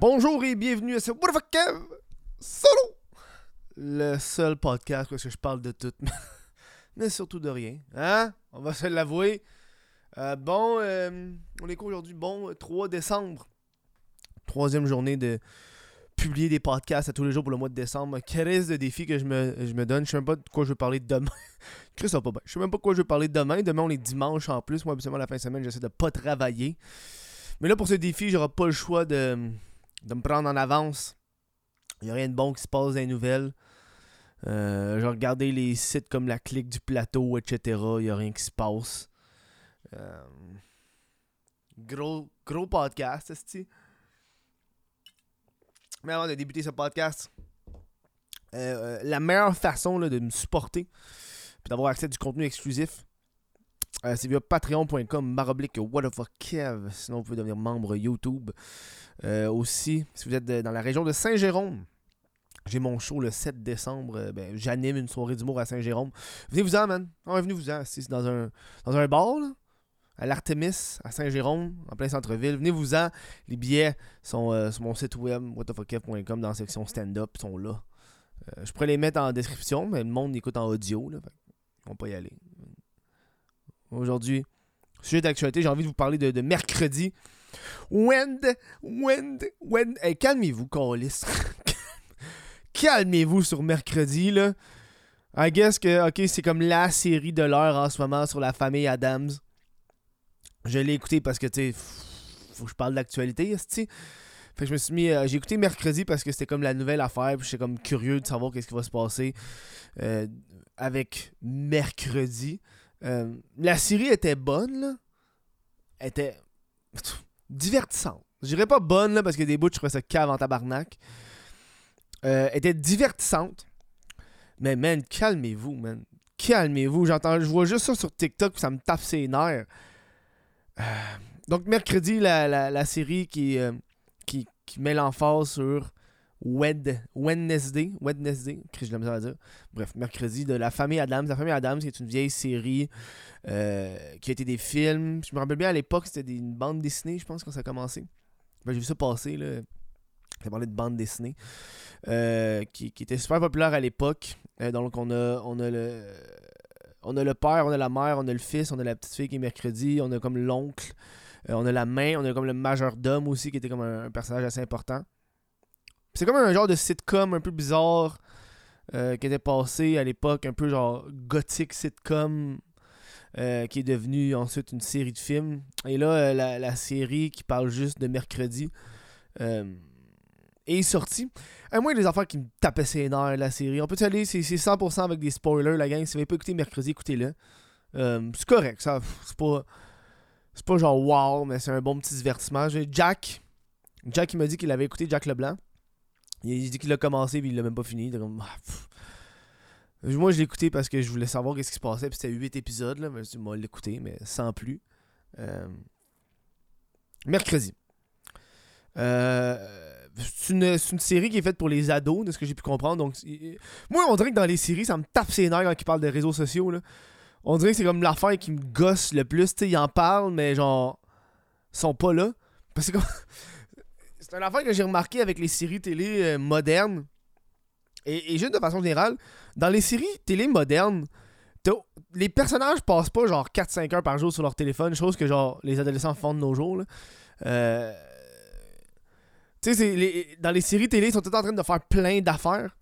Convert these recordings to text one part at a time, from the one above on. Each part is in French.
Bonjour et bienvenue à ce What the Kev? Solo Le seul podcast où je parle de tout, mais surtout de rien. Hein? On va se l'avouer. Euh, bon, euh, on est quoi aujourd'hui? Bon, 3 décembre. Troisième journée de publier des podcasts à tous les jours pour le mois de décembre. Quel de défi que je me, je me donne. Je sais même pas de quoi je vais parler demain. Chris, ça pas bien. Je sais même pas de quoi je vais parler demain. Demain, on est dimanche en plus. Moi, habituellement, la fin de semaine, j'essaie de pas travailler. Mais là, pour ce défi, j'aurai pas le choix de, de me prendre en avance. Il n'y a rien de bon qui se passe dans les nouvelles. Euh, regardé les sites comme la clique du plateau, etc. Il n'y a rien qui se passe. Euh, gros, gros podcast, cest Mais avant de débuter ce podcast, euh, la meilleure façon de me supporter et d'avoir accès à du contenu exclusif, euh, c'est via patreon.com baroblique Kev. Sinon, vous pouvez devenir membre YouTube. Euh, aussi, si vous êtes dans la région de Saint-Jérôme, j'ai mon show le 7 décembre. Euh, ben, J'anime une soirée d'humour à Saint-Jérôme. Venez-vous-en, man. venez-vous-en. C'est dans un, dans un bar, à l'Artemis, à Saint-Jérôme, en plein centre-ville. Venez-vous-en. Les billets sont sur mon site web, whatthefuckkev.com, dans la section stand-up. Sont là. je pourrais les mettre en description, mais le monde écoute en audio. Là, ils vont pas y aller aujourd'hui. Sujet d'actualité, j'ai envie de vous parler de, mercredi. Wend, Wend, Wend. Hey, calmez-vous, Carlis. calmez-vous sur mercredi, là. I guess que, ok, c'est comme la série de l'heure en ce moment sur la famille Adams. Je l'ai écouté parce que, tu sais, faut que je parle d'actualité, tu Fait que je me suis mis. Euh, j'ai écouté mercredi parce que c'était comme la nouvelle affaire. Puis j'étais comme curieux de savoir qu'est-ce qui va se passer euh, avec mercredi. Euh, la série était bonne, là. Était divertissante. Je dirais pas bonne, là, parce que des bouts, je trouvais ça cave en tabarnak. Euh, était divertissante. Mais, man, calmez-vous, man. Calmez-vous. J'entends, je vois juste ça sur TikTok, ça me tape ses nerfs. Euh, donc, mercredi, la, série qui, qui, qui met l'emphase sur Wed, Wednesday, Wednesday, que je à dire. Bref, mercredi de La Famille Adams. La Famille Adams, c'est une vieille série euh, qui a été des films. Je me rappelle bien à l'époque, c'était une bande dessinée, je pense, quand ça a commencé. Ben, j'ai vu ça passer, là. Ça parlait de bande dessinée. Euh, qui, qui, était super populaire à l'époque. Euh, donc, on a, on a le. On a le père, on a la mère, on a le fils, on a la petite fille qui est mercredi, on a comme l'oncle, on a la main, on a comme le majordome aussi qui était comme un personnage assez important. C'est comme un genre de sitcom un peu bizarre euh, qui était passé à l'époque, un peu genre gothique sitcom, euh, qui est devenu ensuite une série de films. Et là, euh, la, série qui parle juste de mercredi est sortie. À moins des affaires qui me tapaient ses nerfs, la série. On peut aller, c'est 100% avec des spoilers, la gang. Si vous n'avez pas écouté mercredi, écoutez-le. c'est correct, ça. C'est pas. C'est pas genre wow, mais c'est un bon petit divertissement. Jack. Jack, il m'a dit qu'il avait écouté Jack Leblanc. Il dit qu'il a commencé et il l'a même pas fini. Ah, moi, je l'ai écouté parce que je voulais savoir ce qui se passait. Puis c'était 8 épisodes. Là, je moi l'écouter, mais sans plus. Euh, mercredi. Euh, c'est une, série qui est faite pour les ados, de ce que j'ai pu comprendre. Donc, moi, on dirait que dans les séries, ça me tape ses nerfs quand ils parlent de réseaux sociaux. Là. On dirait que c'est comme l'affaire qui me gosse le plus. T'sais, ils en parlent, mais genre, ils sont pas là. Parce que c'est une affaire que j'ai remarqué avec les séries télé euh, modernes. Et, juste de façon générale, dans les séries télé modernes, les personnages passent pas genre 4-5 heures par jour sur leur téléphone, chose que genre les adolescents font de nos jours. Euh, tu sais, dans les séries télé, ils sont tout en train de faire plein d'affaires.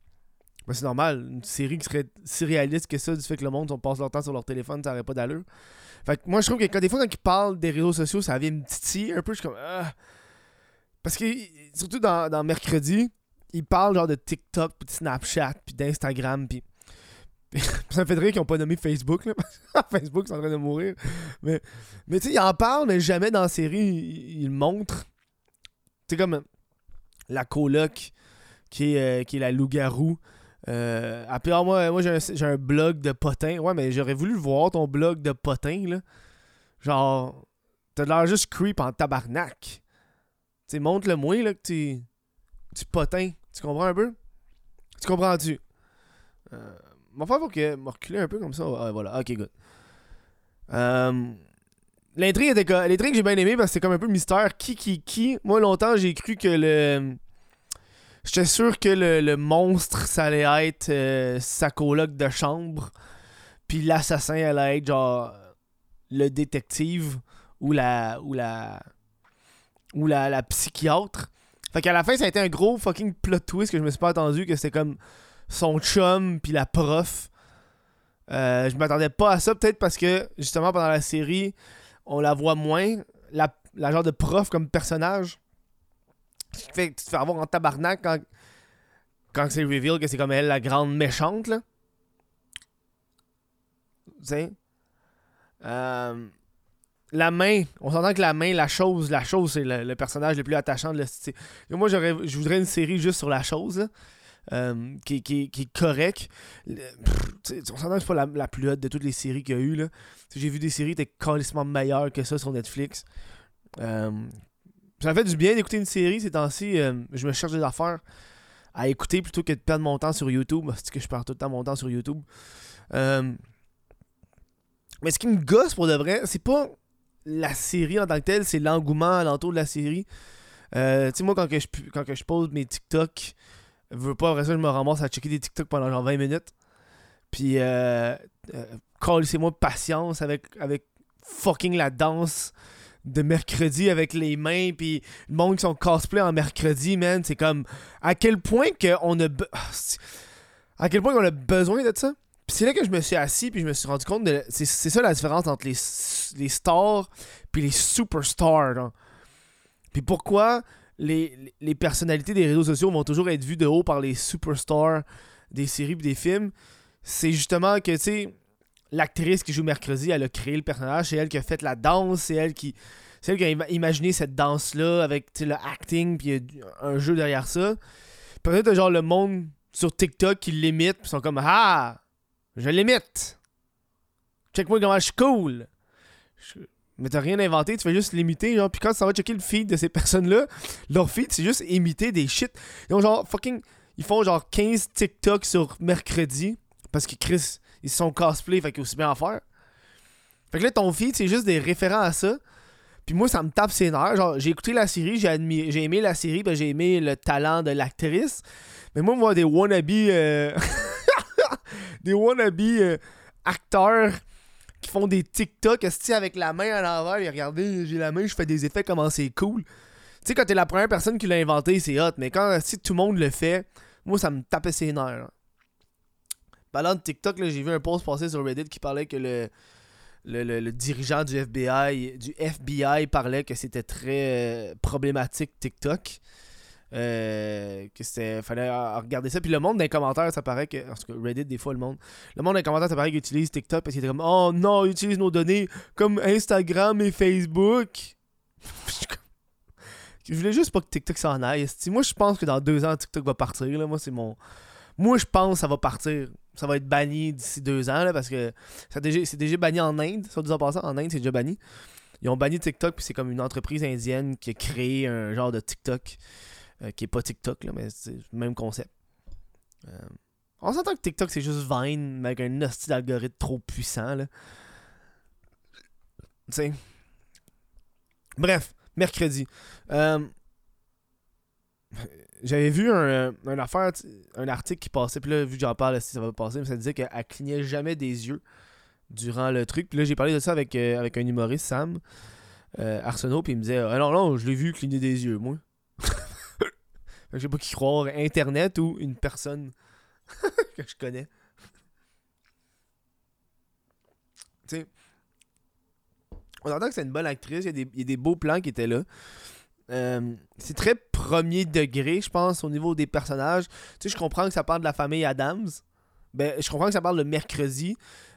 Ben, c'est normal, une série qui serait si réaliste que ça, du fait que le monde on passe leur temps sur leur téléphone, ça n'aurait pas d'allure. Fait que moi, je trouve que quand des fois, quand ils parlent des réseaux sociaux, ça vient me titiller un peu. Je suis comme, ah, parce que, surtout dans, Mercredi, ils parlent genre de TikTok, puis de Snapchat, puis d'Instagram, puis. ça me fait rire qu'ils n'ont pas nommé Facebook, là. Facebook, c'est en train de mourir. Mais, mais tu sais, ils en parlent, mais jamais dans la série, ils, le montrent. Tu sais, comme la coloc qui est, euh, qui est la loup-garou. Euh, après, moi, moi j'ai un, blog de potin. Ouais, mais j'aurais voulu voir ton blog de potin, là. Genre, t'as l'air juste creep en tabarnak sais, montre-le moins là, que tu, tu potin. Tu comprends un peu? Tu comprends-tu? Euh, mon frère, faut que me reculer un peu comme ça. voilà, ok, good. Euh, L'intrigue était L'intrigue, j'ai bien aimé parce que c'est comme un peu mystère. Qui, qui, qui? Moi, longtemps, j'ai cru que le. J'étais sûr que le, le monstre, ça allait être euh, sa coloc de chambre. Puis l'assassin allait être genre le détective ou la. ou la. Ou la, psychiatre. Fait qu'à la fin, ça a été un gros fucking plot twist que je me suis pas attendu, que c'était comme son chum puis la prof. Euh, je m'attendais pas à ça, peut-être parce que justement pendant la série, on la voit moins, la, la genre de prof comme personnage. Fait tu te fais avoir en tabarnak quand, quand c'est reveal que c'est comme elle la grande méchante, là. Tu sais? Euh, la main, on s'entend que la main, la chose, la chose, c'est le, personnage le plus attachant de la. Moi, j'aurais, je voudrais une série juste sur la chose, euh, qui, qui, qui est correcte. On s'entend que c'est pas la, la plus haute de toutes les séries qu'il y a eu, là. J'ai vu des séries qui étaient carrément meilleures que ça sur Netflix. Euh, ça fait du bien d'écouter une série ces temps-ci. euh, je me cherche des affaires à écouter plutôt que de perdre mon temps sur YouTube. C'est que je perds tout le temps mon temps sur YouTube. Euh, mais ce qui me gosse pour de vrai, c'est pas la série en tant que telle, c'est l'engouement alentour de la série. Euh, tu sais, moi, quand, que je, quand que je pose mes TikTok, veux pas, après ça, je me ramasse à checker des TikTok pendant genre 20 minutes. Puis, euh, euh, c'est moi patience avec, avec fucking la danse de mercredi avec les mains, puis le monde qui sont cosplay en mercredi, man. C'est comme à quel point qu'on a. Ah, À quel point qu'on a besoin de ça? Puis c'est là que je me suis assis, puis je me suis rendu compte de. C'est ça la différence entre les, les stars puis les superstars. là. Puis pourquoi les, les personnalités des réseaux sociaux vont toujours être vues de haut par les superstars des séries et des films, c'est justement que, tu sais, l'actrice qui joue mercredi, elle a créé le personnage, c'est elle qui a fait la danse, c'est elle qui. C'est elle qui a ima- imaginé cette danse-là avec le acting, puis un jeu derrière ça. Peut-être genre le monde sur TikTok qui l'imite, puis sont comme Ah, je l'imite. Check-moi comment je suis cool. Mais t'as rien inventé, tu fais juste l'imiter, genre. Puis quand tu vas checker le feed de ces personnes-là, leur feed, c'est juste imiter des shit. Ils ont genre fucking. Ils font genre 15 TikTok sur mercredi. Parce que Chris, ils sont cosplay, fait qu'il aussi bien en faire. Fait que là, ton feed, c'est juste des référents à ça. Puis moi, ça me tape ses nerfs. Genre, j'ai écouté la série, j'ai j'ai aimé la série, ben, j'ai aimé le talent de l'actrice. Mais moi, moi, des wannabes. euh, des wannabes euh, acteurs qui font des TikTok avec la main à l'envers et regardez, j'ai la main, je fais des effets, comment c'est cool. Tu sais, quand t'es la première personne qui l'a inventé, c'est hot, mais quand si tout le monde le fait, moi, ça me tapait ses nerfs. Parlant de TikTok, j'ai vu un post passer sur Reddit qui parlait que le, le, le- le dirigeant du FBI, du FBI parlait que c'était très euh, problématique TikTok. Euh, que c'était fallait euh, regarder ça. Puis le monde dans les commentaires ça paraît que en tout Reddit des fois le monde le monde dans les commentaires ça paraît qu'ils utilisent TikTok parce qu'ils étaient comme oh non ils utilisent nos données comme Instagram et Facebook. Je voulais juste pas que TikTok s'en aille moi je pense que dans deux ans TikTok va partir là. moi c'est mon moi je pense que ça va partir. Ça va être banni d'ici deux ans là, parce que ça a déjà- c'est déjà banni en Inde. Dit en passant en Inde c'est déjà banni. Ils ont banni TikTok puis c'est comme une entreprise indienne qui a créé un genre de TikTok euh, qui est pas TikTok, là, mais c'est le même concept. Euh, on s'entend que TikTok, c'est juste Vine, mais avec un hostie d'algorithme trop puissant, là. Bref, mercredi. Euh, J'avais vu un, un affaire, un article qui passait, puis là, vu que j'en parle, si ça va passer, mais ça disait qu'elle clignait jamais des yeux durant le truc. Puis là, j'ai parlé de ça avec, avec un humoriste, Sam euh, Arsenault, puis il me disait Ah non, non, je l'ai vu cligner des yeux, moi. Je sais pas qui croire, Internet ou une personne que je connais. tu sais, on entend que c'est une bonne actrice, il y, a des, il y a des beaux plans qui étaient là. Euh, c'est très premier degré, je pense, au niveau des personnages. Tu sais, je comprends que ça parle de la famille Adams. Ben, je comprends que ça parle de mercredi,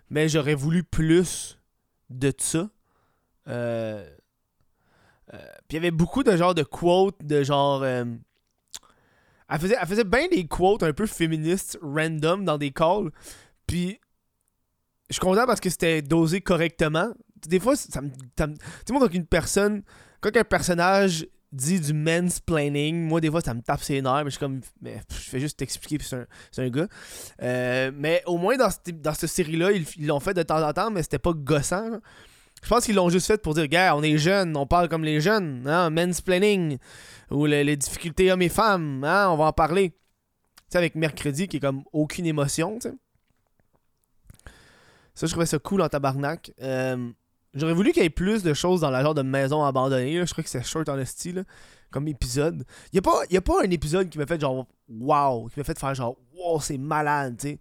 mais j'aurais voulu plus de ça. Euh, euh, Puis il y avait beaucoup de genre de quotes, de genre. Elle faisait, elle faisait bien des quotes un peu féministes random dans des calls. Puis je suis content parce que c'était dosé correctement. Des fois, Tu sais, moi, quand une personne. Quand un personnage dit du mansplaining, moi, des fois, ça me tape ses nerfs, mais je suis comme. Mais je fais juste t'expliquer, puis c'est un, un gars. Euh, mais au moins, dans cette, dans série-là, ils l'ont fait de temps en temps, mais c'était pas gossant. Je pense qu'ils l'ont juste fait pour dire, gars, on est jeunes, on parle comme les jeunes, hein, mansplaining, ou les, difficultés hommes et femmes, hein, on va en parler. Tu sais, avec mercredi qui est comme aucune émotion, tu sais. Ça, je trouvais ça cool en tabarnak. Euh, J'aurais voulu qu'il y ait plus de choses dans la genre de maison abandonnée. Je crois que c'est short en style comme épisode. Il n'y a, pas, y a pas un épisode qui m'a fait genre wow, qui m'a fait faire genre wow, c'est malade, tu sais.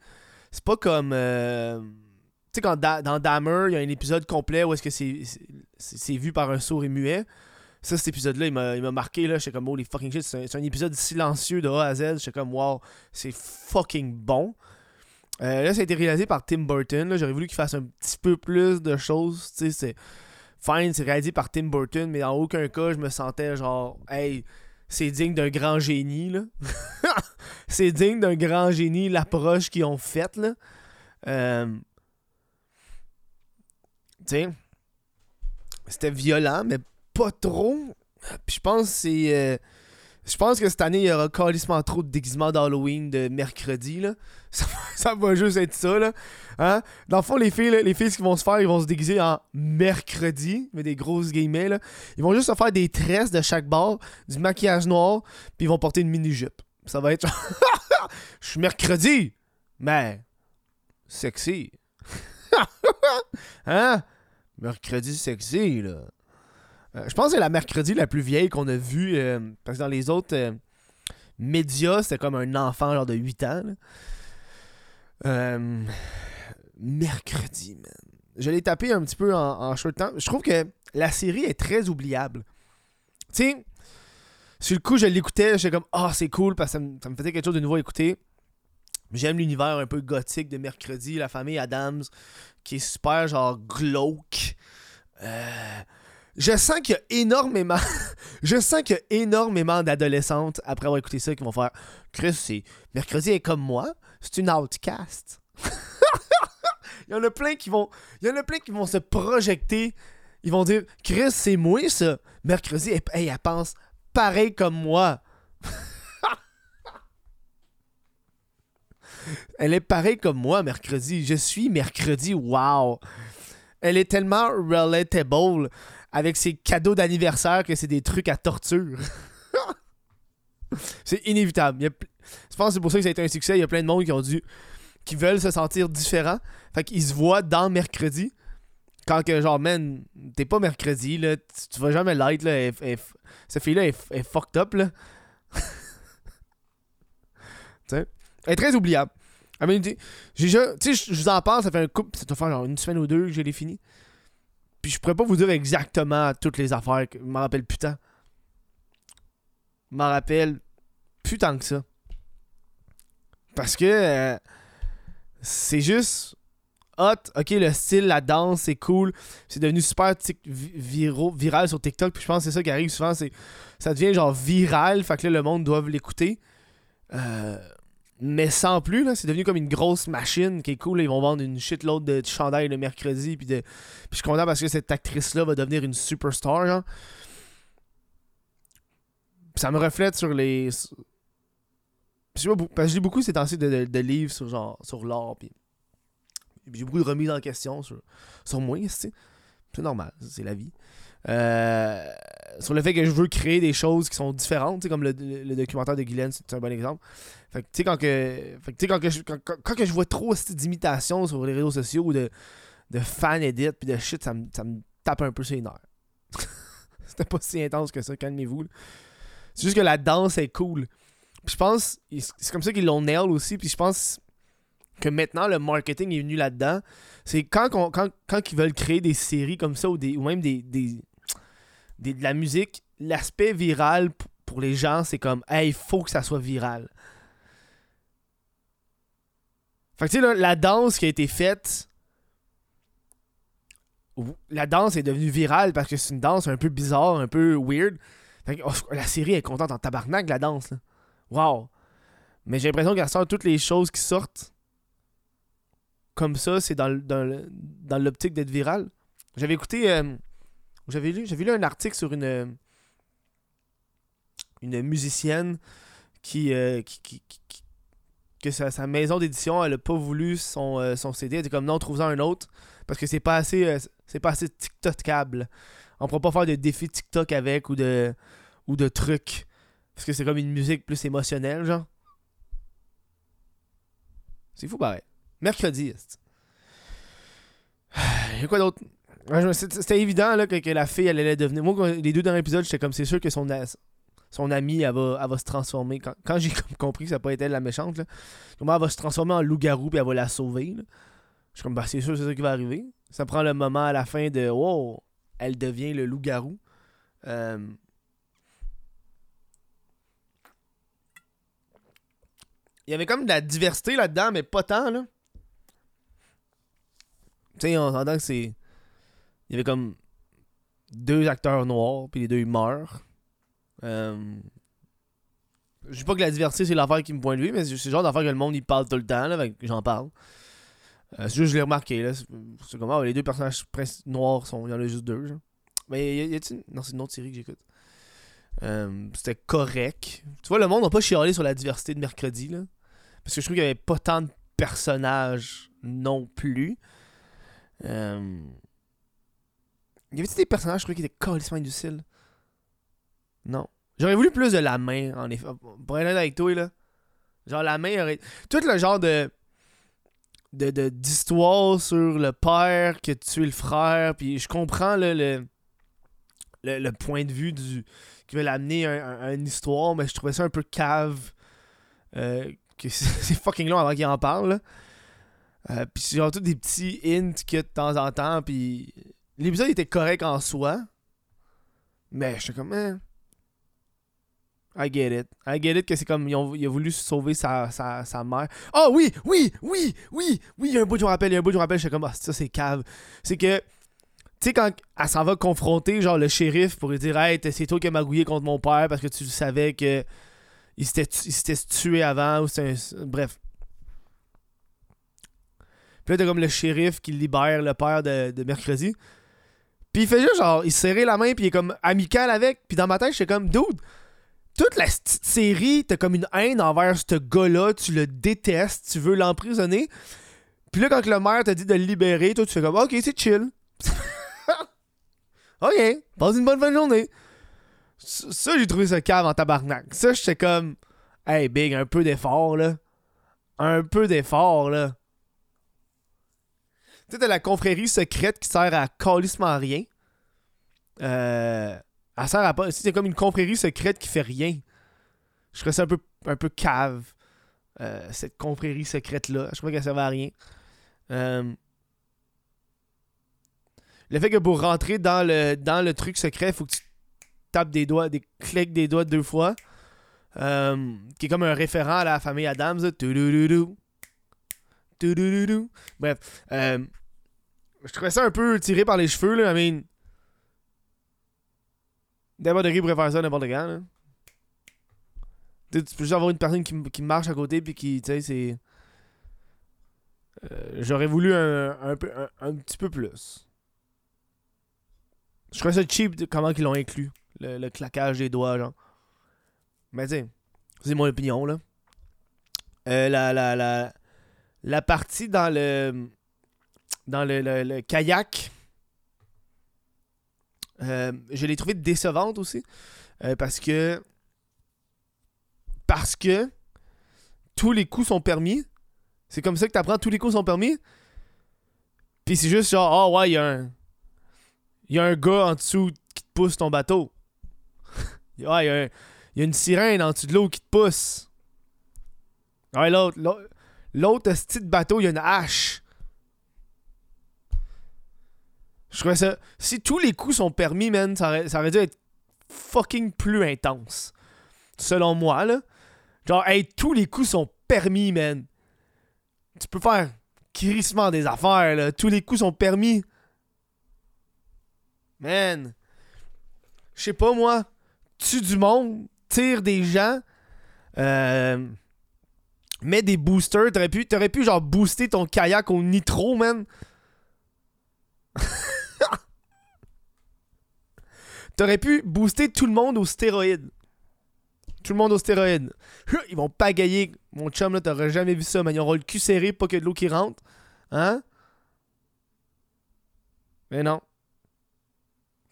C'est pas comme. Euh, sais, quand dans Dammer, il y a un épisode complet où est-ce que c'est vu par un sourd et muet. Ça, cet épisode-là, il m'a marqué, là. J'étais comme, holy fucking shit. C'est un, épisode silencieux de A à Z. J'étais comme, wow, c'est fucking bon. Euh, là, ça a été réalisé par Tim Burton. J'aurais voulu qu'il fasse un petit peu plus de choses. Tu sais, c'est. Fine, c'est réalisé par Tim Burton, mais dans aucun cas, je me sentais genre, hey, c'est digne d'un grand génie, là. c'est digne d'un grand génie, l'approche qu'ils ont faite, là. Euh... C'était violent, mais pas trop. Puis je pense que c'est. Euh, je pense que cette année, il y aura carrément trop de déguisements d'Halloween de mercredi. Ça, va juste être ça. Hein? Dans le fond, les filles, les filles, ce qu'ils vont se faire, ils vont se déguiser en mercredi, mais des grosses guillemets. Ils vont juste se faire des tresses de chaque bord, du maquillage noir, puis ils vont porter une mini-jupe. Ça va être. Je suis mercredi, mais sexy. hein? Mercredi sexy, là. Euh, je pense que c'est la mercredi la plus vieille qu'on a vue. Euh, parce que dans les autres euh, médias, c'était comme un enfant genre de 8 ans. mercredi, man. Je l'ai tapé un petit peu en, short temps. Je trouve que la série est très oubliable. Tu sais, sur le coup, je l'écoutais, j'étais comme, ah, c'est cool parce que ça me, faisait quelque chose de nouveau à écouter. J'aime l'univers un peu gothique de mercredi, la famille Adams, qui est super genre glauque. Euh, je sens qu'il y a énormément. d'adolescentes, après avoir écouté ça, qui vont faire Chris, c'est. Mercredi est comme moi, c'est une outcast. il y en a plein qui vont. Il y en a plein qui vont se projeter. Ils vont dire Chris, c'est moi ça. Mercredi, elle, elle pense pareil comme moi. Elle est pareille comme moi mercredi. Je suis mercredi. Wow. Elle est tellement relatable avec ses cadeaux d'anniversaire que c'est des trucs à torture. c'est inévitable. Je pense que c'est pour ça que ça a été un succès. Il y a plein de monde qui ont dû. qui veulent se sentir différents. Fait qu'ils se voient dans mercredi. Quand que, genre, man, t'es pas mercredi. Tu, vas jamais l'être, là. cette fille-là est, fucked up. Elle est très oubliable. Tu sais, je vous en parle, ça fait un couple, ça doit faire genre une semaine ou deux que je l'ai fini. Puis je pourrais pas vous dire exactement toutes les affaires. Je m'en rappelle putain. Je m'en rappelle putain que ça. Parce que euh, c'est juste hot. Ok, le style, la danse, c'est cool. C'est devenu super viral sur TikTok. Puis je pense que c'est ça qui arrive souvent. c'est Ça devient genre viral. Fait que là, le monde doit l'écouter. Euh, mais sans plus, là, c'est devenu comme une grosse machine qui est cool. Ils vont vendre une shitload de chandail le mercredi. Puis, de... puis je suis content parce que cette actrice-là va devenir une superstar. Genre. ça me reflète sur les. Parce que j'ai beaucoup ces temps-ci de, de, livres sur, genre, sur l'art. Puis... J'ai beaucoup de remises en question sur, sur moi. C'est normal, c'est la vie. Euh, sur le fait que je veux créer des choses qui sont différentes, comme le, documentaire de Guylaine, c'est un bon exemple. Fait que, tu sais, quand que, quand, que je, quand, que je vois trop d'imitations sur les réseaux sociaux ou de, de fan edit puis de shit, ça me, ça me tape un peu sur les nerfs. C'était pas si intense que ça, calmez-vous. C'est juste que la danse est cool. Je pense, c'est comme ça qu'ils l'ont nail aussi, puis je pense que maintenant le marketing est venu là-dedans. C'est quand, quand, quand, ils veulent créer des séries comme ça ou, des, ou même des, de la musique, l'aspect viral pour les gens, c'est comme, hey, il faut que ça soit viral. Fait que tu sais, la danse qui a été faite, la danse est devenue virale parce que c'est une danse un peu bizarre, un peu weird. Fait que, oh, la série est contente en tabarnak, la danse. Wow. Mais j'ai l'impression qu'à sort toutes les choses qui sortent comme ça, c'est dans, dans l'optique d'être viral. J'avais écouté. Euh, j'avais lu, j'avais lu un article sur une, une musicienne qui, euh, qui, que sa, maison d'édition, elle a pas voulu son, euh, son CD. Elle était comme non, trouve-en un autre. Parce que c'est pas assez. Euh, C'est pas assez TikTokable. On pourra pas faire de défis TikTok avec ou de ou de trucs. Parce que c'est comme une musique plus émotionnelle, genre. C'est fou pareil. Mercredi. Il y a quoi d'autre? C'était évident là, que, la fille elle allait devenir. Moi, les deux derniers épisodes, j'étais comme c'est sûr que son, son amie elle va, va se transformer. Quand, j'ai compris que ça n'a pas été elle la méchante, là, elle va se transformer en loup-garou et elle va la sauver. Je suis comme bah c'est sûr c'est ça qui va arriver. Ça prend le moment à la fin de Wow, elle devient le loup-garou. Euh, il y avait comme de la diversité là-dedans, mais pas tant, là. Tu sais, on s'entend que c'est. Il y avait comme deux acteurs noirs, puis les deux ils meurent. Euh... Je dis pas que la diversité c'est l'affaire qui me pointe lui, mais c'est le genre d'affaire que le monde il parle tout le temps, là, j'en parle. Euh, c'est juste que je l'ai remarqué, là. C'est comme, ah, les deux personnages noirs, sont, il y en a juste deux. Mais y a, t Non, c'est une autre série que j'écoute. Euh, c'était correct. Tu vois, le monde n'a pas chialé sur la diversité de mercredi, là. Parce que je trouve qu'il n'y avait pas tant de personnages non plus. Euh... Y avait-il des personnages, je crois, qui étaient carrément inutiles? Non. J'aurais voulu plus de la main, en effet. Pour être avec toi, là. Genre, la main aurait. Tout le genre de. de d'histoire sur le père qui a tué le frère. Puis je comprends le, le, le, point de vue du qui veut l'amener à, une histoire, mais je trouvais ça un peu cave. Euh, c'est fucking long avant qu'il en parle. Euh, puis c'est genre tout des petits hints que de temps en temps. Puis l'épisode était correct en soi. Mais je suis comme, eh. I get it. I get it que c'est comme, il a voulu sauver sa, sa, sa mère. Oh oui, oui, oui, oui, oui, il y a un bout, je me rappelle, il y a un bout, rappelle, je suis comme, ah, ça c'est cave. C'est que, tu sais, quand elle s'en va confronter, genre, le shérif pour lui dire, hey, c'est toi qui as magouillé contre mon père parce que tu savais que il s'était tué avant, ou c'est Bref. Puis là, t'as comme le shérif qui libère le père de, de mercredi. Puis il fait juste genre, il serrait la main, puis il est comme amical avec. Puis dans ma tête, j'étais comme, dude, toute la série, t'as comme une haine envers ce gars-là, tu le détestes, tu veux l'emprisonner. Puis là, quand le maire t'a dit de le libérer, toi, tu fais comme, ok, c'est chill. ok, passe une bonne fin de journée. Ça, j'ai trouvé ça cave en tabarnak. Ça, j'étais comme, hey, big, un peu d'effort, là. Un peu d'effort, là. Tu sais, t'as la confrérie secrète qui sert à calissement rien. Euh. Elle sert à pas. C'est comme une confrérie secrète qui fait rien. Je trouvais ça un peu, un peu cave. Euh, cette confrérie secrète-là. Je crois qu'elle servait à rien. Euh, le fait que pour rentrer dans le, dans le truc secret, il faut que tu tape des doigts, des clics des doigts deux fois. Qui est comme un référent à la famille Adams. Bref. Euh, je trouvais ça un peu tiré par les cheveux, là. I mean. N'importe qui pourrait faire ça n'importe quand, là. Tu peux juste avoir une personne qui, qui marche à côté puis qui, tu sais, c'est. Euh, j'aurais voulu un, un, petit peu plus. Je trouvais ça cheap de comment ils l'ont inclus le, claquage des doigts, genre. Mais tu c'est mon opinion, là. Euh, la, la, la, la partie dans le dans le, le, kayak, euh, je l'ai trouvé décevante aussi. Euh, parce que parce que tous les coups sont permis. C'est comme ça que tu apprends tous les coups sont permis. Puis c'est juste genre, oh ouais, il y a un. Il y a un gars en dessous qui te pousse ton bateau. Ouais, il y, a une sirène en dessous de l'eau qui te pousse. Ouais, l'autre, l'autre, petit bateau, il y a une hache. Je trouvais ça. Si tous les coups sont permis, man, ça aurait, dû être fucking plus intense. Selon moi, là. Genre, hey, tous les coups sont permis, man. Tu peux faire crissement des affaires, là. Tous les coups sont permis. Man. Je sais pas, moi tue du monde, tire des gens, euh, mets des boosters. T'aurais pu, t'aurais pu genre booster ton kayak au nitro, man. T'aurais pu booster tout le monde aux stéroïdes. Tout le monde aux stéroïdes. Ils vont pagailler. Mon chum, là, t'aurais jamais vu ça, man. Ils auront le cul serré, pas que de l'eau qui rentre. Hein? Mais non.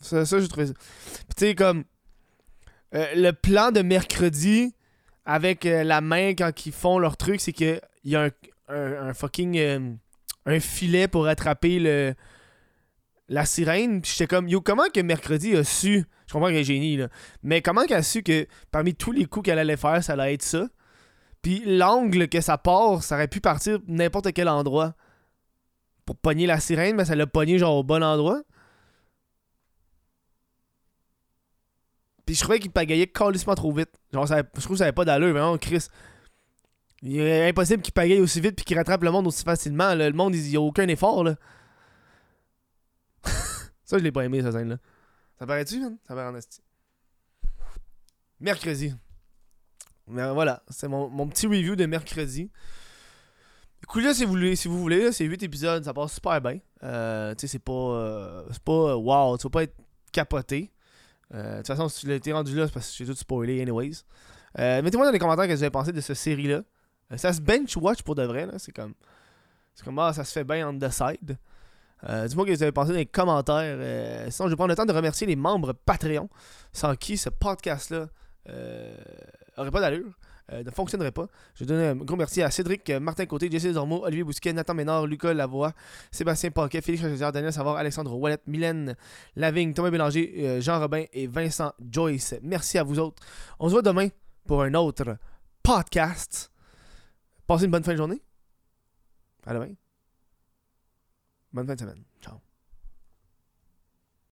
Ça, ça j'ai trouvé ça. Tu sais, comme. euh, le plan de mercredi avec euh, la main quand ils font leur truc, c'est que il y a un, un- fucking. euh, un filet pour attraper le. La sirène. J'étais comme, yo, comment que mercredi a su? Je comprends qu'elle est génie, là. Mais comment qu'elle a su que parmi tous les coups qu'elle allait faire, ça allait être ça? Puis l'angle que ça part, ça aurait pu partir n'importe quel endroit. Pour pogner la sirène, mais ça l'a pogné genre au bon endroit. Puis je trouvais qu'il pagayait calissement trop vite. Genre, ça, je trouve que ça avait pas d'allure, vraiment, Chris. Il est impossible qu'il pagaille aussi vite puis qu'il rattrape le monde aussi facilement. Le monde, il n'y a aucun effort, là. ça, je l'ai pas aimé, cette scène-là. Ça paraît-tu, man? Ça paraît en esti. Mercredi. Mais voilà, c'est mon, mon petit review de mercredi. Écoutez, si vous voulez, si vous voulez c'est 8 épisodes, ça passe super bien. Euh, tu sais, c'est pas. euh, c'est pas. euh, wow, tu pas être capoté. Euh, de toute façon, si tu été rendu là, c'est parce que j'ai tout spoilé, anyways. Euh, Mettez-moi dans les commentaires ce que vous avez pensé de cette série-là. Euh, ça se bench watch pour de vrai, là. C'est comme. C'est comme, ah, ça se fait bien on the side. Dis-moi ce que vous avez pensé dans les commentaires. Sinon, je vais prendre le temps de remercier les membres Patreon, sans qui ce podcast-là aurait pas d'allure, euh, ne fonctionnerait pas. Je donne un gros merci à Cédric, euh, Martin Côté, Jesse Dormo, Olivier Bousquet, Nathan Ménard, Lucas Lavoie, Sébastien Paquet, Félix Chaudière, Daniel Savard, Alexandre Wallet, Mylène Lavigne, Thomas Bélanger, euh, Jean Robin et Vincent Joyce. Merci à vous autres. On se voit demain pour un autre podcast. Passez une bonne fin de journée. À demain. Bonne fin de semaine. Ciao.